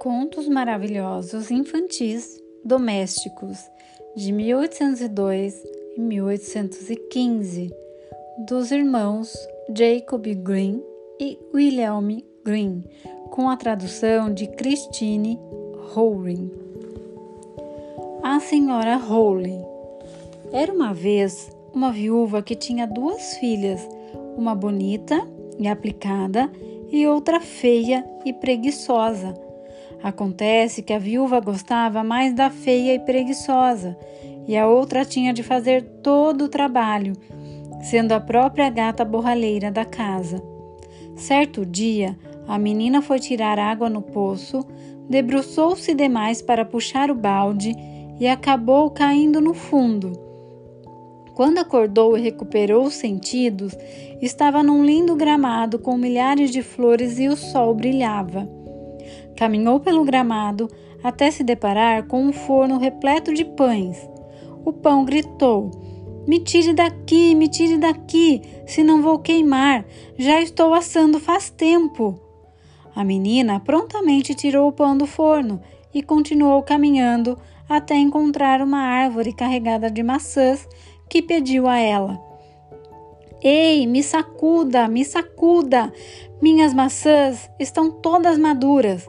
Contos Maravilhosos Infantis Domésticos de 1802 e 1815 dos irmãos Jacob Green e William Green, com a tradução de Christine Howring. A Senhora Howley era uma vez uma viúva que tinha duas filhas, uma bonita e aplicada e outra feia e preguiçosa Acontece que a viúva gostava mais da feia e preguiçosa, e a outra tinha de fazer todo o trabalho, sendo a própria gata borralheira da casa. Certo dia, a menina foi tirar água no poço, debruçou-se demais para puxar o balde e acabou caindo no fundo. Quando acordou e recuperou os sentidos, estava num lindo gramado com milhares de flores e o sol brilhava. Caminhou pelo gramado até se deparar com um forno repleto de pães. O pão gritou: Me tire daqui, me tire daqui, se não vou queimar, já estou assando faz tempo. A menina prontamente tirou o pão do forno e continuou caminhando até encontrar uma árvore carregada de maçãs que pediu a ela: Ei, me sacuda, me sacuda! Minhas maçãs estão todas maduras.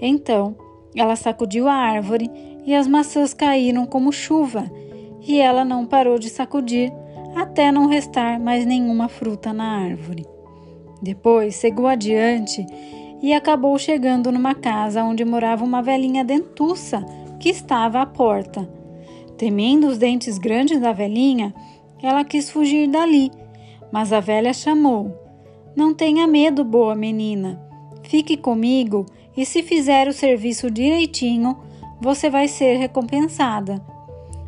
Então ela sacudiu a árvore e as maçãs caíram como chuva, e ela não parou de sacudir até não restar mais nenhuma fruta na árvore. Depois seguiu adiante e acabou chegando numa casa onde morava uma velhinha dentuça que estava à porta. Temendo os dentes grandes da velhinha, ela quis fugir dali, mas a velha chamou: Não tenha medo, boa menina. Fique comigo e se fizer o serviço direitinho, você vai ser recompensada.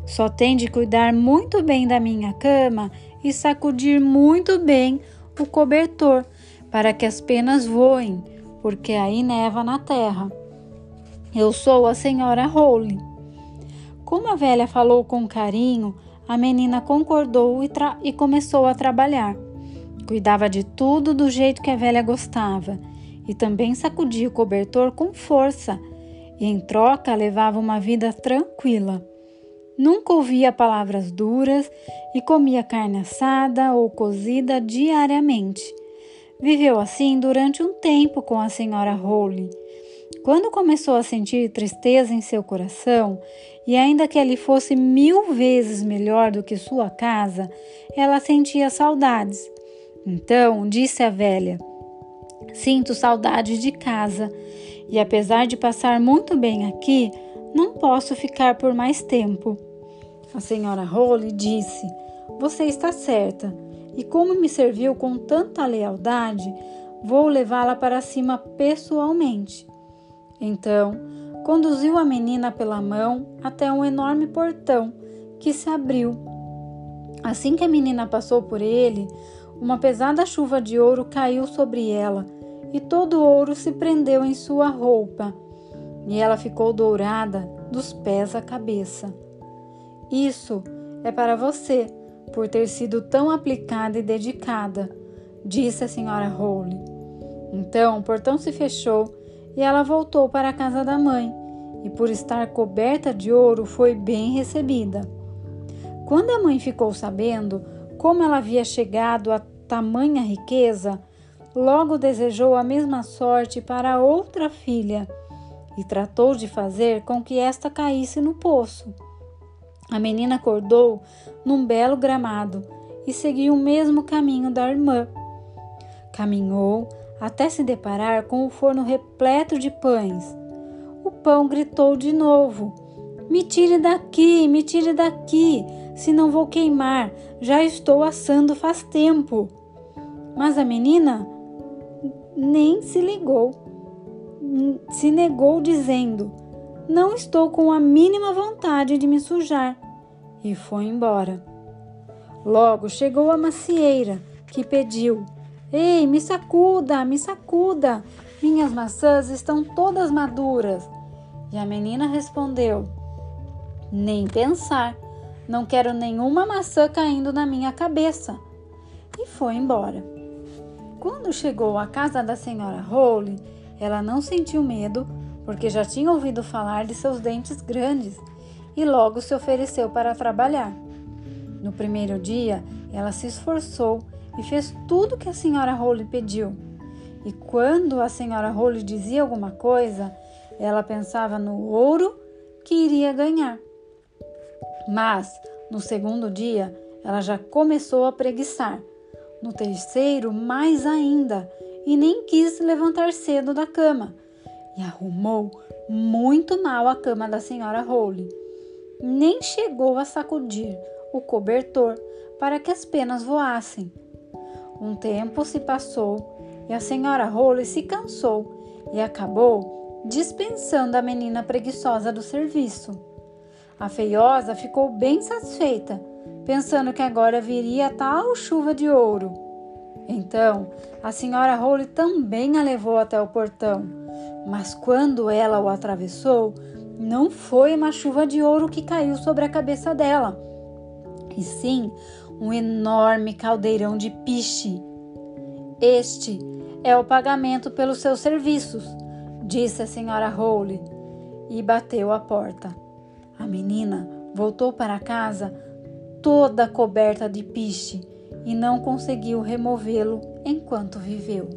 Só tem de cuidar muito bem da minha cama e sacudir muito bem o cobertor para que as penas voem, porque aí neva na terra. Eu sou a senhora Rowley. Como a velha falou com carinho, a menina concordou e, e começou a trabalhar. Cuidava de tudo do jeito que a velha gostava e também sacudia o cobertor com força, e em troca levava uma vida tranquila. Nunca ouvia palavras duras e comia carne assada ou cozida diariamente. Viveu assim durante um tempo com a senhora Rowley. Quando começou a sentir tristeza em seu coração, e ainda que ele fosse mil vezes melhor do que sua casa, ela sentia saudades. Então disse a velha: Sinto saudade de casa e, apesar de passar muito bem aqui, não posso ficar por mais tempo. A senhora Holly disse: Você está certa, e como me serviu com tanta lealdade, vou levá-la para cima pessoalmente. Então, conduziu a menina pela mão até um enorme portão que se abriu. Assim que a menina passou por ele, uma pesada chuva de ouro caiu sobre ela e todo o ouro se prendeu em sua roupa, e ela ficou dourada dos pés à cabeça. Isso é para você, por ter sido tão aplicada e dedicada, disse a senhora Rowley. Então o portão se fechou e ela voltou para a casa da mãe, e por estar coberta de ouro foi bem recebida. Quando a mãe ficou sabendo como ela havia chegado a tamanha riqueza, logo desejou a mesma sorte para a outra filha e tratou de fazer com que esta caísse no poço. A menina acordou num belo gramado e seguiu o mesmo caminho da irmã. Caminhou até se deparar com o forno repleto de pães. O pão gritou de novo: Me tire daqui, me tire daqui, se não vou queimar, já estou assando faz tempo. Mas a menina nem se ligou. Se negou, dizendo: Não estou com a mínima vontade de me sujar. E foi embora. Logo chegou a macieira, que pediu: Ei, me sacuda, me sacuda, minhas maçãs estão todas maduras. E a menina respondeu: Nem pensar, não quero nenhuma maçã caindo na minha cabeça. E foi embora. Quando chegou à casa da senhora Rowley, ela não sentiu medo, porque já tinha ouvido falar de seus dentes grandes e logo se ofereceu para trabalhar. No primeiro dia, ela se esforçou e fez tudo que a senhora Rowley pediu. E quando a senhora Rowley dizia alguma coisa, ela pensava no ouro que iria ganhar. Mas, no segundo dia, ela já começou a preguiçar. No terceiro, mais ainda, e nem quis levantar cedo da cama. E arrumou muito mal a cama da senhora Rowley. Nem chegou a sacudir o cobertor para que as penas voassem. Um tempo se passou e a senhora Rowley se cansou e acabou dispensando a menina preguiçosa do serviço. A feiosa ficou bem satisfeita, pensando que agora viria tal chuva de ouro. Então, a senhora Rowley também a levou até o portão, mas quando ela o atravessou, não foi uma chuva de ouro que caiu sobre a cabeça dela, e sim um enorme caldeirão de piche. Este é o pagamento pelos seus serviços, disse a senhora Rowley e bateu a porta. A menina voltou para casa toda coberta de piche e não conseguiu removê-lo enquanto viveu.